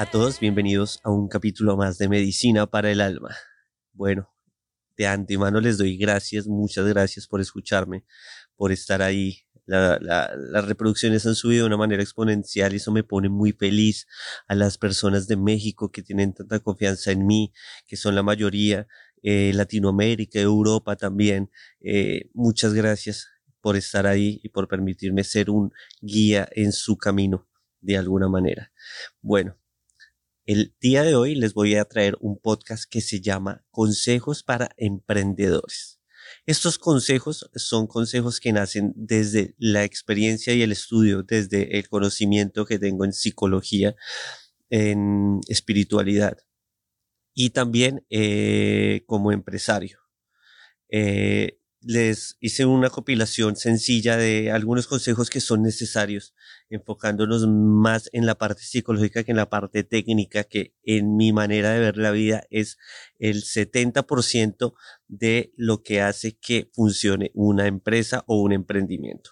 a todos, bienvenidos a un capítulo más de Medicina para el Alma. Bueno, de antemano les doy gracias, muchas gracias por escucharme, por estar ahí. las reproducciones han subido de una manera exponencial y eso me pone muy feliz a las personas de México que tienen tanta confianza en mí, que son la mayoría, eh, Latinoamérica, Europa también. Eh, muchas gracias por estar ahí y por permitirme ser un guía en su camino de alguna manera. Bueno, el día de hoy les voy a traer un podcast que se llama Consejos para Emprendedores. Estos consejos son consejos que nacen desde la experiencia y el estudio, desde el conocimiento que tengo en psicología, en espiritualidad y también eh, como empresario. Eh, les hice una compilación sencilla de algunos consejos que son necesarios, enfocándonos más en la parte psicológica que en la parte técnica, que en mi manera de ver la vida es el 70% de lo que hace que funcione una empresa o un emprendimiento.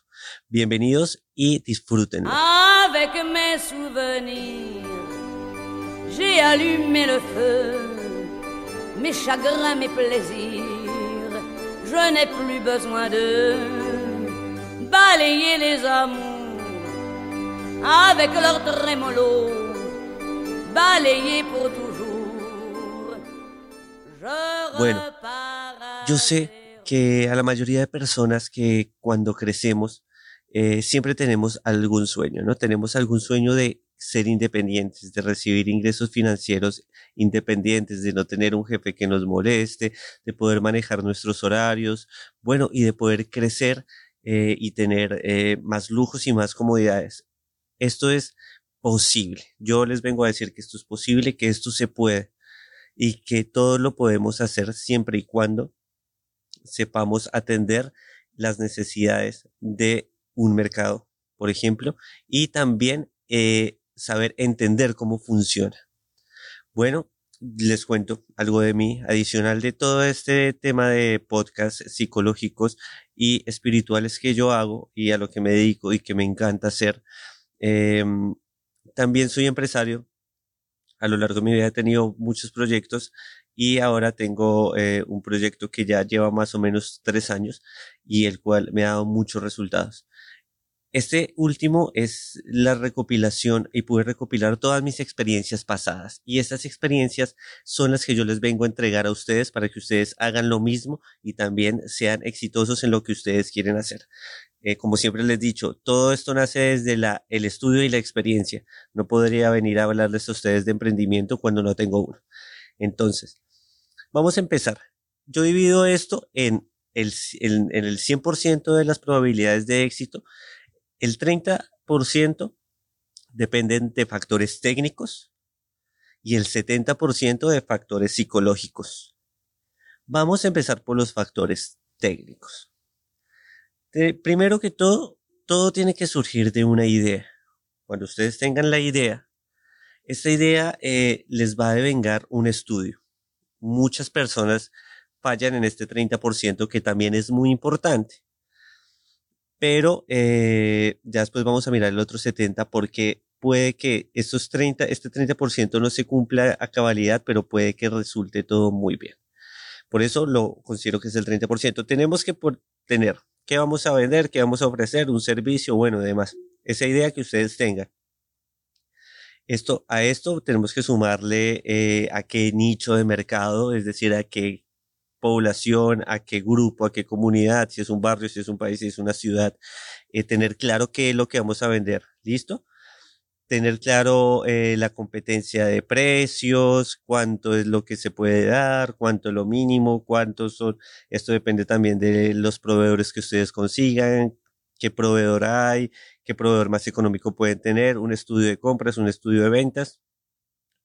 Bienvenidos y disfruten. Je n'ai plus besoin de balayer les amours avec leur trémolo, balayer pour toujours. bueno, yo sé que a la mayoría de personas que cuando crecemos eh, siempre tenemos algún sueño, ¿no? Tenemos algún sueño de ser independientes, de recibir ingresos financieros independientes, de no tener un jefe que nos moleste, de poder manejar nuestros horarios, bueno, y de poder crecer eh, y tener eh, más lujos y más comodidades. Esto es posible. Yo les vengo a decir que esto es posible, que esto se puede y que todo lo podemos hacer siempre y cuando sepamos atender las necesidades de un mercado, por ejemplo, y también eh, saber entender cómo funciona. Bueno, les cuento algo de mí, adicional de todo este tema de podcasts psicológicos y espirituales que yo hago y a lo que me dedico y que me encanta hacer. Em, también soy empresario. A lo largo de mi vida he tenido muchos proyectos y ahora tengo eh, un proyecto que ya lleva más o menos tres años y el cual me ha dado muchos resultados. Este último es la recopilación y pude recopilar todas mis experiencias pasadas y estas experiencias son las que yo les vengo a entregar a ustedes para que ustedes hagan lo mismo y también sean exitosos en lo que ustedes quieren hacer. Eh, como siempre les he dicho, todo esto nace desde el estudio y la experiencia. No podría venir a hablarles a ustedes de emprendimiento cuando no tengo uno. Entonces, vamos a empezar. Yo divido esto en el, en el 100% de las probabilidades de éxito el 30% dependen de factores técnicos y el 70% de factores psicológicos. Vamos a empezar por los factores técnicos. primero que todo, todo tiene que surgir de una idea. Cuando ustedes tengan la idea, esta idea eh, les va a devengar un estudio. Muchas personas fallan en este 30% que también es muy importante pero eh, ya después vamos a mirar el otro 70 porque puede que estos 30, este 30% no se cumpla a cabalidad, pero puede que resulte todo muy bien. Por eso lo considero que es el 30%. Tenemos que tener qué vamos a vender, qué vamos a ofrecer, un servicio, bueno, demás. Esa idea que ustedes tengan. Esto, a esto tenemos que sumarle eh, a qué nicho de mercado, es decir, a qué población, a qué grupo, a qué comunidad, si es un barrio, si es un país, si es una ciudad, eh, tener claro qué es lo que vamos a vender, ¿listo? Tener claro eh, la competencia de precios, cuánto es lo que se puede dar, cuánto es lo mínimo, cuántos son, esto depende también de los proveedores que ustedes consigan, qué proveedor hay, qué proveedor más económico pueden tener, un estudio de compras, un estudio de ventas,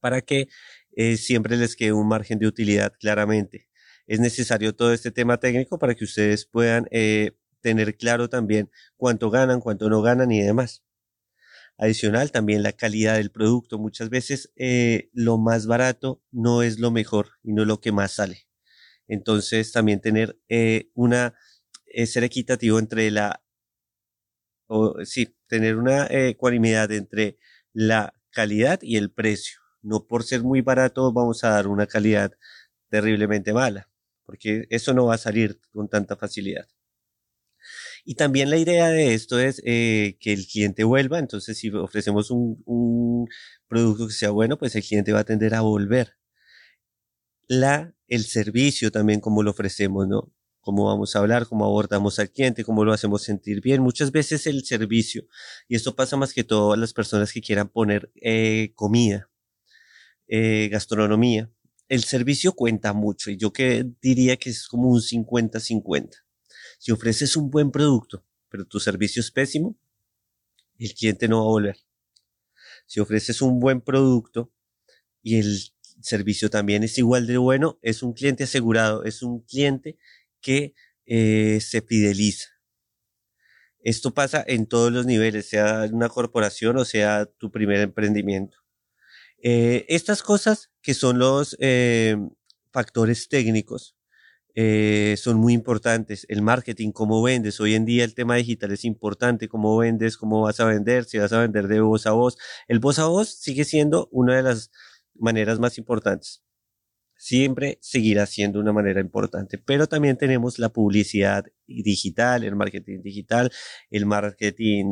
para que eh, siempre les quede un margen de utilidad claramente es necesario todo este tema técnico para que ustedes puedan eh, tener claro también cuánto ganan, cuánto no ganan y demás. Adicional, también la calidad del producto. Muchas veces eh, lo más barato no es lo mejor y no lo que más sale. Entonces, también tener eh, una, ser equitativo entre la o sí, tener una ecuanimidad entre la calidad y el precio. No por ser muy barato vamos a dar una calidad terriblemente mala, porque eso no va a salir con tanta facilidad. Y también la idea de esto es eh, que el cliente vuelva, entonces si ofrecemos un, producto que sea bueno, pues el cliente va a tender a volver. La, el servicio también, como lo ofrecemos, ¿no? Cómo vamos a hablar, cómo abordamos al cliente, cómo lo hacemos sentir bien. Muchas veces el servicio, y esto pasa más que todo a las personas que quieran poner eh, comida, eh, gastronomía, el servicio cuenta mucho y yo que diría que es como un 50-50. Si ofreces un buen producto, pero tu servicio es pésimo, el cliente no va a volver. Si ofreces un buen producto y el servicio también es igual de bueno, es un cliente asegurado, es un cliente que eh, se fideliza. Esto pasa en todos los niveles, sea una corporación o sea tu primer emprendimiento. Eh, estas cosas que son los eh, factores técnicos eh, son muy importantes. El marketing, cómo vendes. Hoy en día el tema digital es importante. Cómo vendes, cómo vas a vender, si vas a vender de voz a voz. El voz a voz sigue siendo una de las maneras más importantes. Siempre seguirá siendo una manera importante. Pero también tenemos la publicidad digital, el marketing digital, el marketing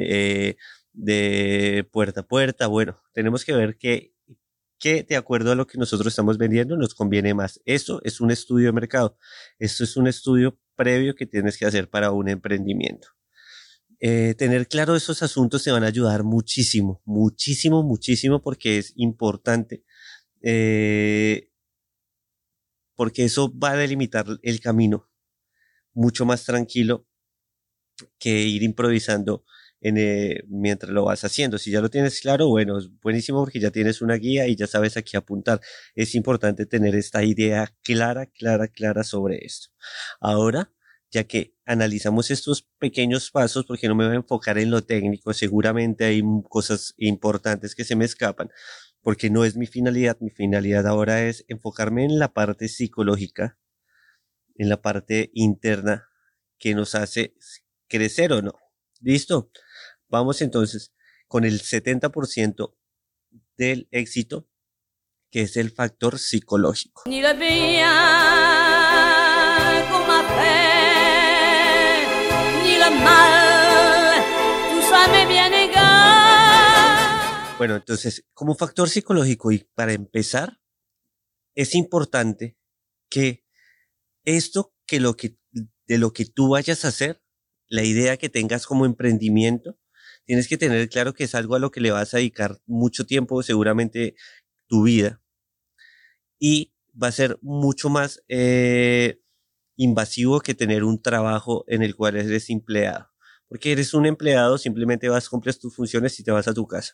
de puerta a puerta. Bueno, tenemos que ver que que de acuerdo a lo que nosotros estamos vendiendo nos conviene más. Eso es un estudio de mercado. Esto es un estudio previo que tienes que hacer para un emprendimiento. Eh, tener claro esos asuntos te van a ayudar muchísimo, muchísimo, muchísimo porque es importante. Eh, porque eso va a delimitar el camino mucho más tranquilo que ir improvisando eh, mientras lo vas haciendo. Si ya lo tienes claro, bueno, es buenísimo porque ya tienes una guía y ya sabes a qué apuntar. Es importante tener esta idea clara, clara, clara sobre esto. Ahora, ya que analizamos estos pequeños pasos, porque no me voy a enfocar en lo técnico, seguramente hay cosas importantes que se me escapan, porque no es mi finalidad. Mi finalidad ahora es enfocarme en la parte psicológica, en la parte interna que nos hace crecer o no. ¿Listo? Vamos entonces con el 70% del éxito, que es el factor psicológico. Bueno, entonces, como factor psicológico y para empezar, es importante que esto que lo que de lo que tú vayas a hacer, la idea que tengas como emprendimiento, tienes que tener claro que es algo a lo que le vas a dedicar mucho tiempo, seguramente tu vida, y va a ser mucho más eh, invasivo que tener un trabajo en el cual eres empleado. Porque eres un empleado, simplemente vas, cumples tus funciones y te vas a tu casa.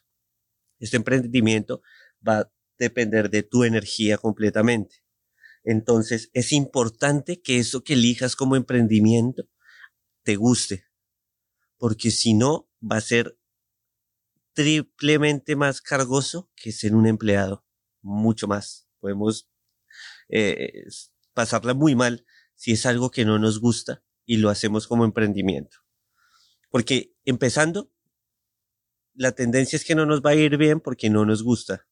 Este emprendimiento va a depender de tu energía completamente. Entonces, es importante que eso que elijas como emprendimiento te guste. Porque si no, va a ser triplemente más cargoso que ser un empleado. Mucho más. Podemos eh, pasarla muy mal si es algo que no nos gusta y lo hacemos como emprendimiento. Porque empezando, la tendencia es que no nos va a ir bien porque no nos gusta.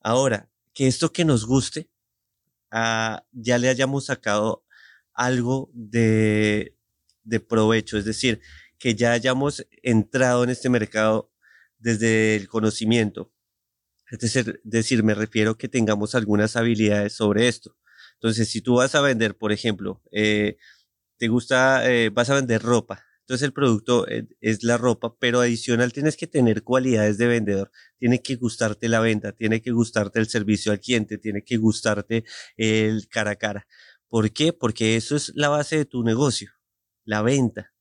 Ahora, que esto que nos guste, ah, ya le hayamos sacado algo de, de provecho. Es decir, que ya hayamos entrado en este mercado desde el conocimiento. Es decir, me refiero que tengamos algunas habilidades sobre esto. Entonces, si tú vas a vender, por ejemplo, eh, te gusta, eh, vas a vender ropa. Entonces el producto eh, es la ropa, pero adicional tienes que tener cualidades de vendedor. Tiene que gustarte la venta, tiene que gustarte el servicio al cliente, tiene que gustarte el cara a cara. ¿Por qué? Porque eso es la base de tu negocio, la venta.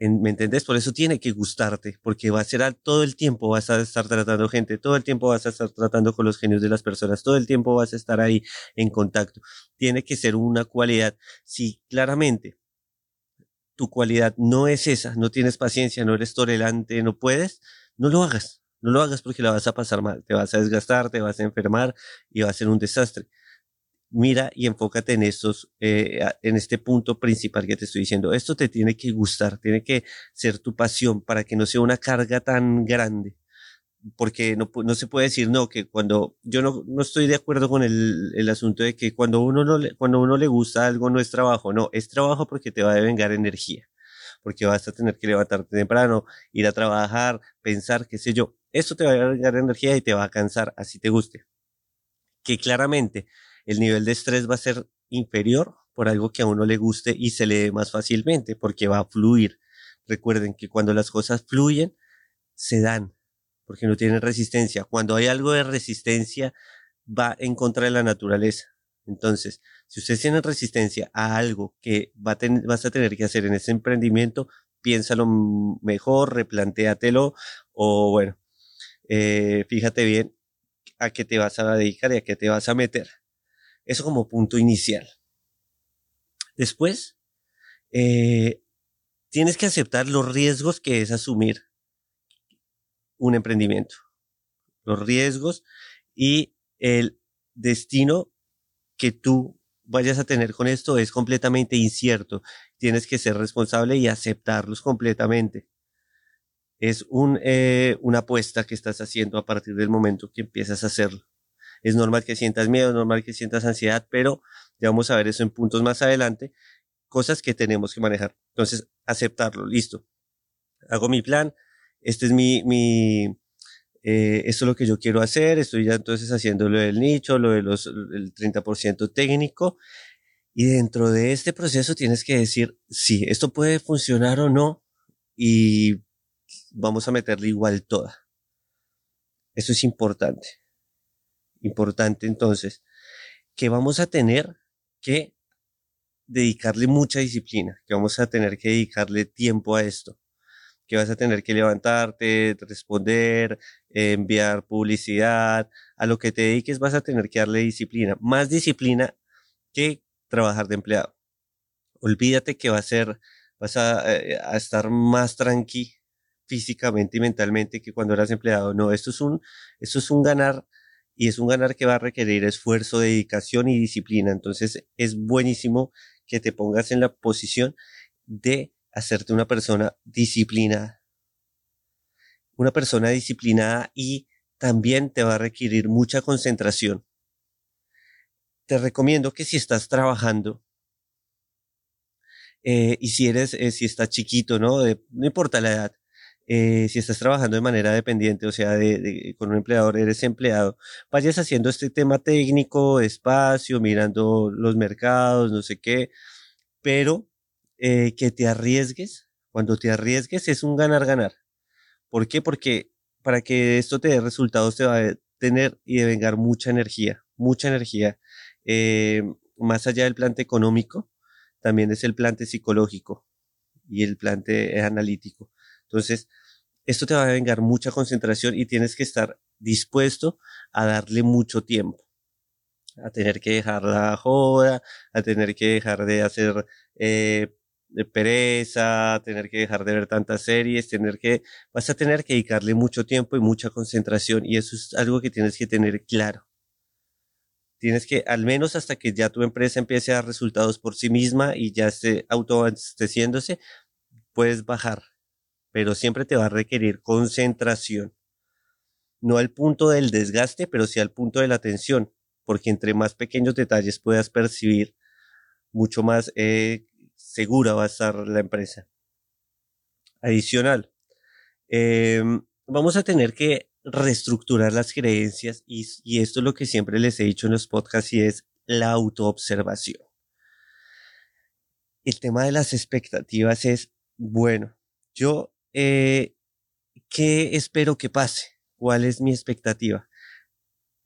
¿Me entendés? Por eso tiene que gustarte, porque va a ser todo el tiempo vas a estar tratando gente, todo el tiempo vas a estar tratando con los genios de las personas, todo el tiempo vas a estar ahí en contacto. Tiene que ser una cualidad. Si claramente tu cualidad no es esa, no tienes paciencia, no eres tolerante, no puedes, no lo hagas. No lo hagas porque la vas a pasar mal, te vas a desgastar, te vas a enfermar y va a ser un desastre. Mira y enfócate en estos, eh, en este punto principal que te estoy diciendo. Esto te tiene que gustar, tiene que ser tu pasión para que no sea una carga tan grande. Porque no, no se puede decir, no, que cuando yo no, no estoy de acuerdo con el, el asunto de que cuando uno no le, cuando uno le gusta algo no es trabajo, no, es trabajo porque te va a devengar energía, porque vas a tener que levantarte temprano, ir a trabajar, pensar, qué sé yo. Esto te va a devengar energía y te va a cansar, así te guste. Que claramente el nivel de estrés va a ser inferior por algo que a uno le guste y se lee más fácilmente porque va a fluir. Recuerden que cuando las cosas fluyen, se dan porque no tienen resistencia. Cuando hay algo de resistencia, va en contra de la naturaleza. Entonces, si ustedes tienen resistencia a algo que va vas a tener que hacer en ese emprendimiento, piénsalo mejor, replantéatelo o bueno, eh, fíjate bien a qué te vas a dedicar y a qué te vas a meter. Eso como punto inicial. Después, eh, tienes que aceptar los riesgos que es asumir un emprendimiento. Los riesgos y el destino que tú vayas a tener con esto es completamente incierto. Tienes que ser responsable y aceptarlos completamente. Es un, eh, una apuesta que estás haciendo a partir del momento que empiezas a hacerlo. Es normal que sientas miedo, es normal que sientas ansiedad, pero ya vamos a ver eso en puntos más adelante, cosas que tenemos que manejar. Entonces, aceptarlo, listo. Hago mi plan, este es mi, mi, eh, esto es lo que yo quiero hacer, estoy ya entonces haciendo lo del nicho, lo de los, el 30% técnico, y dentro de este proceso tienes que decir, sí, esto puede funcionar o no, y vamos a meterle igual toda. Eso es importante importante entonces, que vamos a tener que dedicarle mucha disciplina, que vamos a tener que dedicarle tiempo a esto, que vas a tener que levantarte, responder, enviar publicidad, a lo que te dediques vas a tener que darle disciplina, más disciplina que trabajar de empleado. Olvídate que va a ser, vas a, eh, estar más tranqui físicamente y mentalmente que cuando eras empleado. No, esto es un, esto es un ganar y es un ganar que va a requerir esfuerzo, dedicación y disciplina. Entonces es buenísimo que te pongas en la posición de hacerte una persona disciplinada. Una persona disciplinada y también te va a requerir mucha concentración. Te recomiendo que si estás trabajando eh, y si eres, eh, si estás chiquito, ¿no? no importa la edad, eh, si estás trabajando de manera dependiente, o sea, con un empleador, eres empleado, vayas haciendo este tema técnico, espacio, mirando los mercados, no sé qué, pero eh, que te arriesgues, cuando te arriesgues es un ganar-ganar. ¿Por qué? Porque para que esto te dé resultados te va a tener y devengar mucha energía, mucha energía. Eh, más allá del plante económico, también es el plante psicológico y el plante analítico. Entonces, esto te va a vengar mucha concentración y tienes que estar dispuesto a darle mucho tiempo, a tener que dejar la joda, a tener que dejar de hacer eh, de pereza, tener que dejar de ver tantas series, tener que, vas a tener que dedicarle mucho tiempo y mucha concentración y eso es algo que tienes que tener claro. Tienes que, al menos hasta que ya tu empresa empiece a dar resultados por sí misma y ya esté autoabasteciéndose, puedes bajar pero siempre te va a requerir concentración. No al punto del desgaste, pero sí al punto de la atención, porque entre más pequeños detalles puedas percibir, mucho más eh, segura va a estar la empresa. Adicional, em, vamos a tener que reestructurar las creencias y, y esto es lo que siempre les he dicho en los podcasts y es la autoobservación. El tema de las expectativas es, bueno, yo eh, ¿qué espero que pase? ¿Cuál es mi expectativa?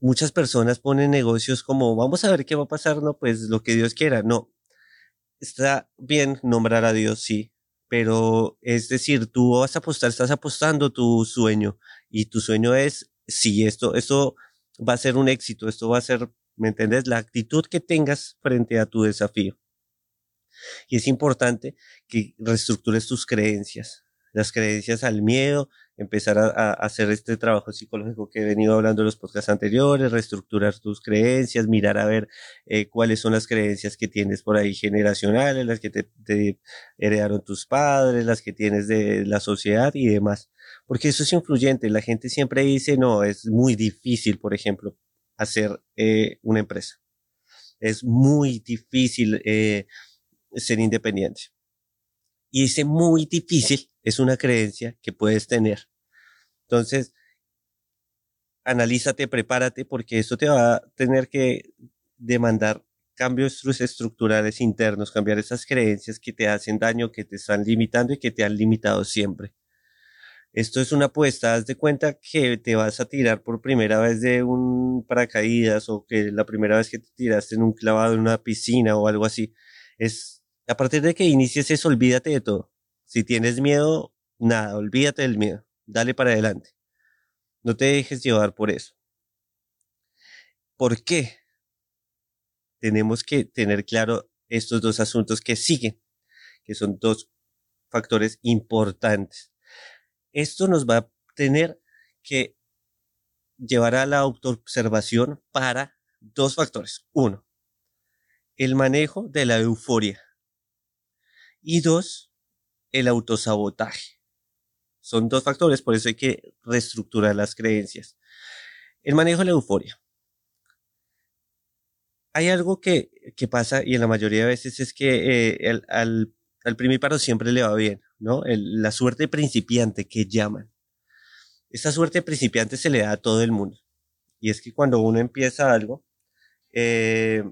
Muchas personas ponen negocios como, vamos a ver qué va a pasar, no, pues lo que Dios quiera. No, está bien nombrar a Dios, sí, pero es decir, tú vas a apostar, estás apostando tu sueño y tu sueño es, sí, esto, esto va a ser un éxito, esto va a ser, ¿me entiendes? La actitud que tengas frente a tu desafío. Y es importante que reestructures tus creencias, las creencias al miedo, empezar a, hacer este trabajo psicológico que he venido hablando en los podcasts anteriores, reestructurar tus creencias, mirar a ver eh, cuáles son las creencias que tienes por ahí generacionales, las que te, heredaron tus padres, las que tienes de la sociedad y demás. Porque eso es influyente. La gente siempre dice, no, es muy difícil, por ejemplo, hacer eh, una empresa. Es muy difícil eh, ser independiente. Y ese muy difícil es una creencia que puedes tener. Entonces, analízate, prepárate, porque esto te va a tener que demandar cambios estructurales internos, cambiar esas creencias que te hacen daño, que te están limitando y que te han limitado siempre. Esto es una apuesta, haz de cuenta que te vas a tirar por primera vez de un paracaídas o que la primera vez que te tiraste en un clavado en una piscina o algo así. Es a partir de que inicies eso, olvídate de todo. Si tienes miedo, nada, olvídate del miedo. Dale para adelante. No te dejes llevar por eso. ¿Por qué? Tenemos que tener claro estos dos asuntos que siguen, que son dos factores importantes esto nos va a tener que llevar a la autoobservación para dos factores. Uno, el manejo de la euforia. Y dos, el autosabotaje. Son dos factores, por eso hay que reestructurar las creencias. El manejo de la euforia. Hay algo que, pasa y en la mayoría de veces es que eh, al, al primíparo siempre le va bien. ¿no? la suerte principiante que llaman. Esta suerte principiante se le da a todo el mundo. Y es que cuando uno empieza algo, eh,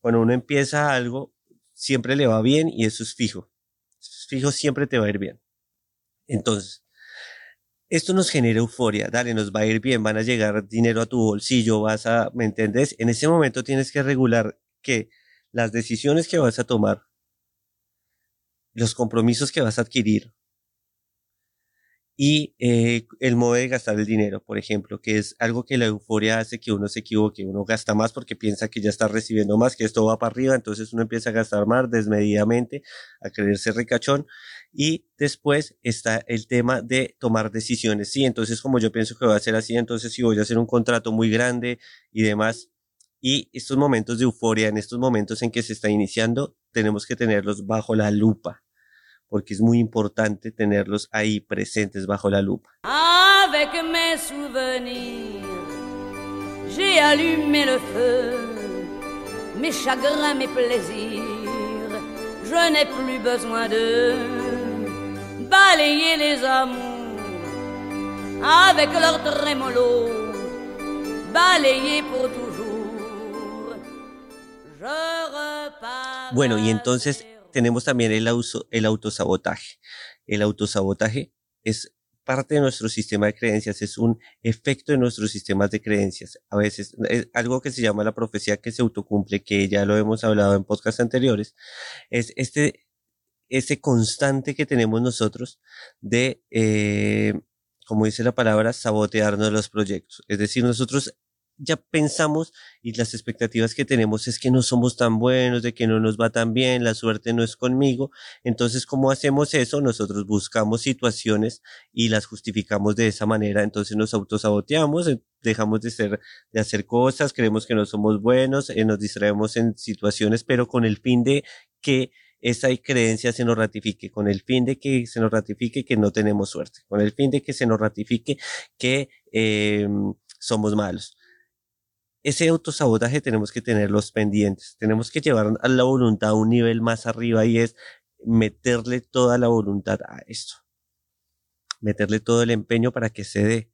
cuando uno empieza algo, siempre le va bien y eso es fijo. Fijo, siempre te va a ir bien. Entonces, esto nos genera euforia, dale, nos va a ir bien, van a llegar dinero a tu bolsillo, vas a, ¿me entiendes? En ese momento tienes que regular que las decisiones que vas a tomar los compromisos que vas a adquirir y eh, el modo de gastar el dinero, por ejemplo, que es algo que la euforia hace que uno se equivoque, uno gasta más porque piensa que ya está recibiendo más, que esto va para arriba, entonces uno empieza a gastar más desmedidamente, a creerse ricachón y después está el tema de tomar decisiones, sí, entonces como yo pienso que va a ser así, entonces si voy a hacer un contrato muy grande y demás, y estos momentos de euforia, en estos momentos en que se está iniciando, tenemos que tenerlos bajo la lupa porque es muy importante tenerlos ahí presentes bajo la lupa. Avec mes souvenirs, j'ai allumé le feu, mes chagrins, mes plaisirs, je n'ai plus besoin de balayer les amours avec leur trémolo, balayer pour toujours. Je repars. Bueno, y entonces tenemos también el, el autosabotaje. El autosabotaje es parte de nuestro sistema de creencias, es un efecto de nuestros sistemas de creencias. A veces, es algo que se llama la profecía que se autocumple, que ya lo hemos hablado en podcasts anteriores, es este, ese constante que tenemos nosotros de, eh, como dice la palabra, sabotearnos los proyectos. Es decir, nosotros ya pensamos y las expectativas que tenemos es que no somos tan buenos, de que no nos va tan bien, la suerte no es conmigo. Entonces, ¿cómo hacemos eso? Nosotros buscamos situaciones y las justificamos de esa manera. Entonces nos autosaboteamos, eh, dejamos de ser, de hacer cosas, creemos que no somos buenos, eh, nos distraemos en situaciones, pero con el fin de que esa creencia se nos ratifique, con el fin de que se nos ratifique que no tenemos suerte, con el fin de que se nos ratifique que eh, somos malos ese autosabotaje tenemos que tenerlos pendientes, tenemos que llevar a la voluntad a un nivel más arriba y es meterle toda la voluntad a esto, meterle todo el empeño para que se dé.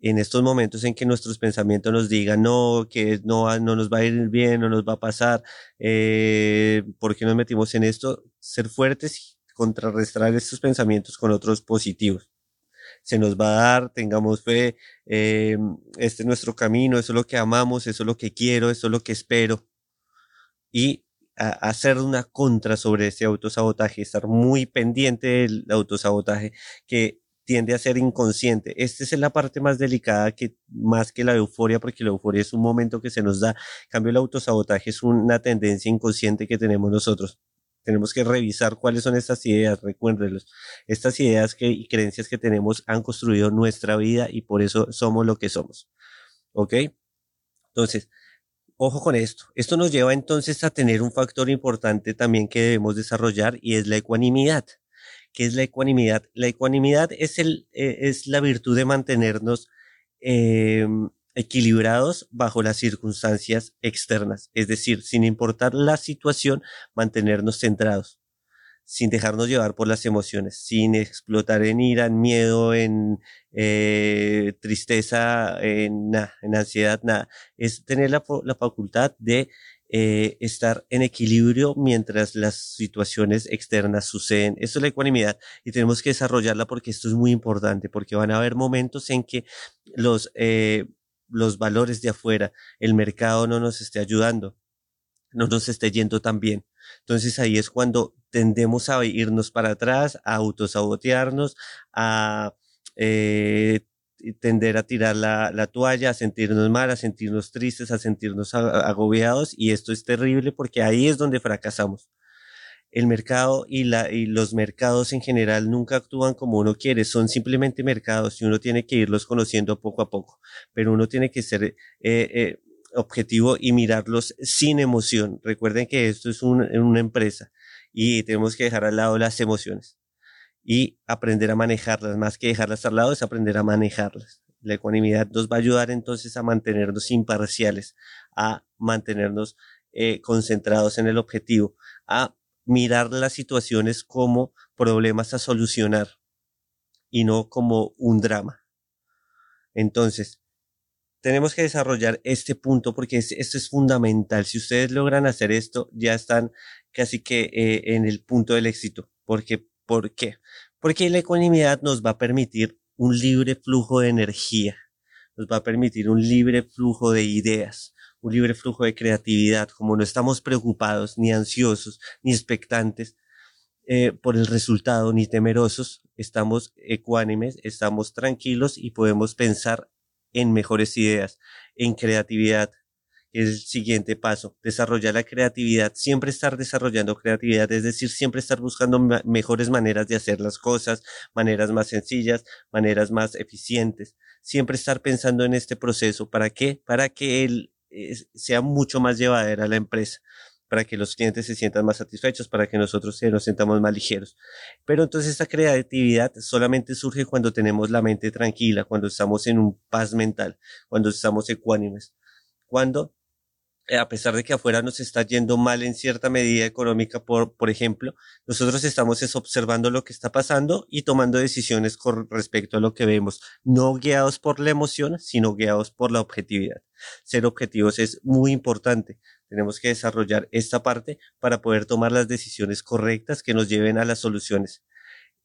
En estos momentos en que nuestros pensamientos nos digan, no, que no, no nos va a ir bien, no nos va a pasar, eh, ¿por qué nos metimos en esto? Ser fuertes y contrarrestar estos pensamientos con otros positivos se nos va a dar, tengamos fe, eh, este es nuestro camino, eso es lo que amamos, eso es lo que quiero, eso es lo que espero. Y hacer una contra sobre ese autosabotaje, estar muy pendiente del autosabotaje que tiende a ser inconsciente. Esta es la parte más delicada que más que la euforia, porque la euforia es un momento que se nos da. En cambio, el autosabotaje es una tendencia inconsciente que tenemos nosotros. Tenemos que revisar cuáles son estas ideas, recuérdenlos. Estas ideas que, y creencias que tenemos han construido nuestra vida y por eso somos lo que somos. ¿Ok? Entonces, ojo con esto. Esto nos lleva entonces a tener un factor importante también que debemos desarrollar y es la ecuanimidad. ¿Qué es la ecuanimidad? La ecuanimidad es, el, eh, es la virtud de mantenernos eh, equilibrados bajo las circunstancias externas, es decir, sin importar la situación, mantenernos centrados, sin dejarnos llevar por las emociones, sin explotar en ira, en miedo, en eh, tristeza, en, en ansiedad, nada. Es tener la, facultad de eh, estar en equilibrio mientras las situaciones externas suceden. Esto es la ecuanimidad y tenemos que desarrollarla porque esto es muy importante, porque van a haber momentos en que los, eh, los valores de afuera, el mercado no nos esté ayudando, no nos esté yendo tan bien. Entonces ahí es cuando tendemos a irnos para atrás, a autosabotearnos, a eh, tender a tirar la, la, toalla, a sentirnos mal, a sentirnos tristes, a sentirnos agobiados y esto es terrible porque ahí es donde fracasamos el mercado y, la, y los mercados en general nunca actúan como uno quiere, son simplemente mercados y uno tiene que irlos conociendo poco a poco, pero uno tiene que ser eh, eh, objetivo y mirarlos sin emoción. Recuerden que esto es una empresa y tenemos que dejar al lado las emociones y aprender a manejarlas, más que dejarlas al lado es aprender a manejarlas. La ecuanimidad nos va a ayudar entonces a mantenernos imparciales, a mantenernos eh, concentrados en el objetivo, a mirar las situaciones como problemas a solucionar y no como un drama. Entonces, tenemos que desarrollar este punto porque esto es fundamental. Si ustedes logran hacer esto, ya están casi que eh, en el punto del éxito. Porque, ¿Por qué? Porque la ecuanimidad nos va a permitir un libre flujo de energía, nos va a permitir un libre flujo de ideas, un libre flujo de creatividad, como no estamos preocupados, ni ansiosos, ni expectantes eh, por el resultado, ni temerosos, estamos ecuánimes, estamos tranquilos y podemos pensar en mejores ideas, en creatividad, el siguiente paso, desarrollar la creatividad, siempre estar desarrollando creatividad, es decir, siempre estar buscando mejores maneras de hacer las cosas, maneras más sencillas, maneras más eficientes, siempre estar pensando en este proceso, ¿para qué? Para que el, sea mucho más llevadera la empresa para que los clientes se sientan más satisfechos, para que nosotros nos sentamos más ligeros. Pero entonces esta creatividad solamente surge cuando tenemos la mente tranquila, cuando estamos en un paz mental, cuando estamos ecuánimes, cuando a pesar de que afuera nos está yendo mal en cierta medida económica, por, por ejemplo, nosotros estamos es observando lo que está pasando y tomando decisiones con respecto a lo que vemos, no guiados por la emoción, sino guiados por la objetividad. Ser objetivos es muy importante. Tenemos que desarrollar esta parte para poder tomar las decisiones correctas que nos lleven a las soluciones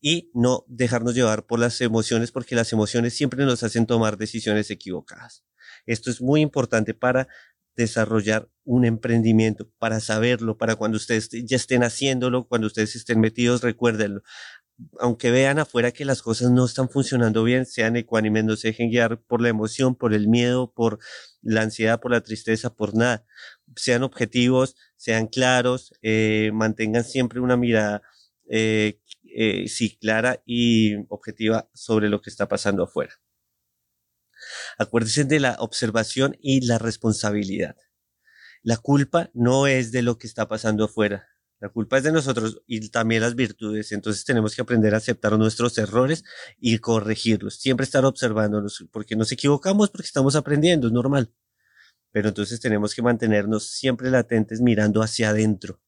y no dejarnos llevar por las emociones porque las emociones siempre nos hacen tomar decisiones equivocadas. Esto es muy importante para desarrollar un emprendimiento, para saberlo, para cuando ustedes ya estén haciéndolo, cuando ustedes estén metidos, recuérdenlo. Aunque vean afuera que las cosas no están funcionando bien, sean ecuánimes, no se dejen guiar por la emoción, por el miedo, por la ansiedad, por la tristeza, por nada. Sean objetivos, sean claros, eh, mantengan siempre una mirada, eh, eh, sí, clara y objetiva sobre lo que está pasando afuera. Acuérdense de la observación y la responsabilidad. La culpa no es de lo que está pasando afuera. La culpa es de nosotros y también las virtudes. Entonces tenemos que aprender a aceptar nuestros errores y corregirlos. Siempre estar observándonos porque nos equivocamos porque estamos aprendiendo, es normal. Pero entonces tenemos que mantenernos siempre latentes mirando hacia adentro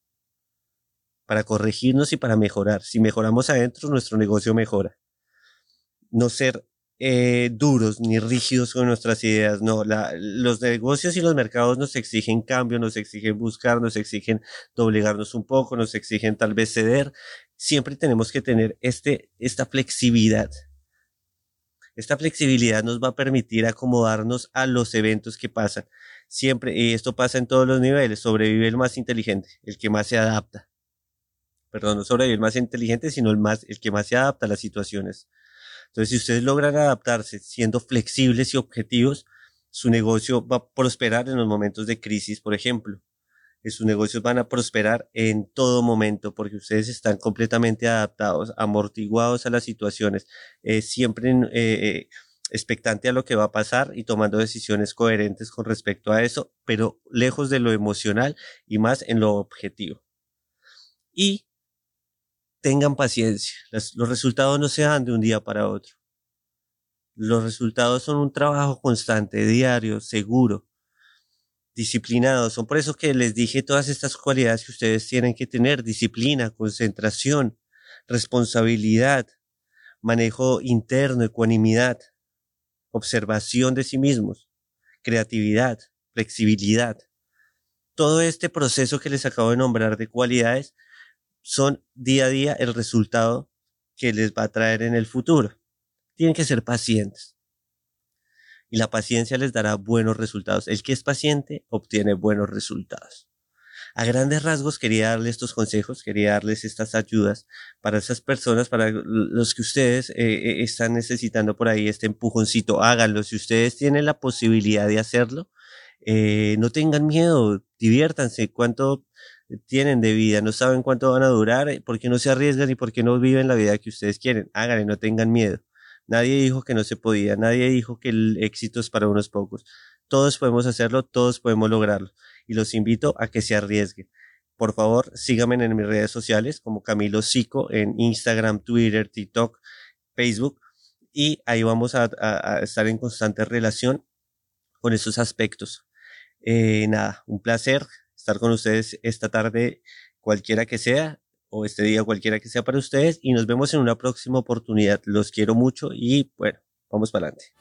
para corregirnos y para mejorar. Si mejoramos adentro, nuestro negocio mejora. No ser eh, duros ni rígidos con nuestras ideas. No, la, los negocios y los mercados nos exigen cambio, nos exigen buscar, nos exigen doblegarnos un poco, nos exigen tal vez ceder. Siempre tenemos que tener este, esta flexibilidad. Esta flexibilidad nos va a permitir acomodarnos a los eventos que pasan. Siempre, y esto pasa en todos los niveles, sobrevive el más inteligente, el que más se adapta. Perdón, no sobrevive el más inteligente, sino el más, el que más se adapta a las situaciones. Entonces, si ustedes logran adaptarse siendo flexibles y objetivos, su negocio va a prosperar en los momentos de crisis, por ejemplo. que sus negocios van a prosperar en todo momento porque ustedes están completamente adaptados, amortiguados a las situaciones, eh, siempre eh, eh, expectante a lo que va a pasar y tomando decisiones coherentes con respecto a eso, pero lejos de lo emocional y más en lo objetivo. Y tengan paciencia, los resultados no se dan de un día para otro. Los resultados son un trabajo constante, diario, seguro disciplinados. Son por eso que les dije todas estas cualidades que ustedes tienen que tener, disciplina, concentración, responsabilidad, manejo interno, ecuanimidad, observación de sí mismos, creatividad, flexibilidad. Todo este proceso que les acabo de nombrar de cualidades son día a día el resultado que les va a traer en el futuro. Tienen que ser pacientes y la paciencia les dará buenos resultados. El que es paciente obtiene buenos resultados. A grandes rasgos quería darles estos consejos, quería darles estas ayudas para esas personas, para los que ustedes eh, eh, están necesitando por ahí este empujoncito, háganlo. Si ustedes tienen la posibilidad de hacerlo, eh, no tengan miedo, diviértanse. ¿Cuánto tienen de vida? No saben cuánto van a durar, ¿por qué no se arriesgan y por qué no viven la vida que ustedes quieren? Háganlo, no tengan miedo. Nadie dijo que no se podía, nadie dijo que el éxito es para unos pocos. Todos podemos hacerlo, todos podemos lograrlo. Y los invito a que se arriesguen. Por favor, síganme en mis redes sociales como Camilo Sico en Instagram, Twitter, TikTok, Facebook. Y ahí vamos a, estar en constante relación con esos aspectos. Eh, nada, un placer estar con ustedes esta tarde, cualquiera que sea o este día cualquiera que sea para ustedes y nos vemos en una próxima oportunidad. Los quiero mucho y bueno, vamos para adelante.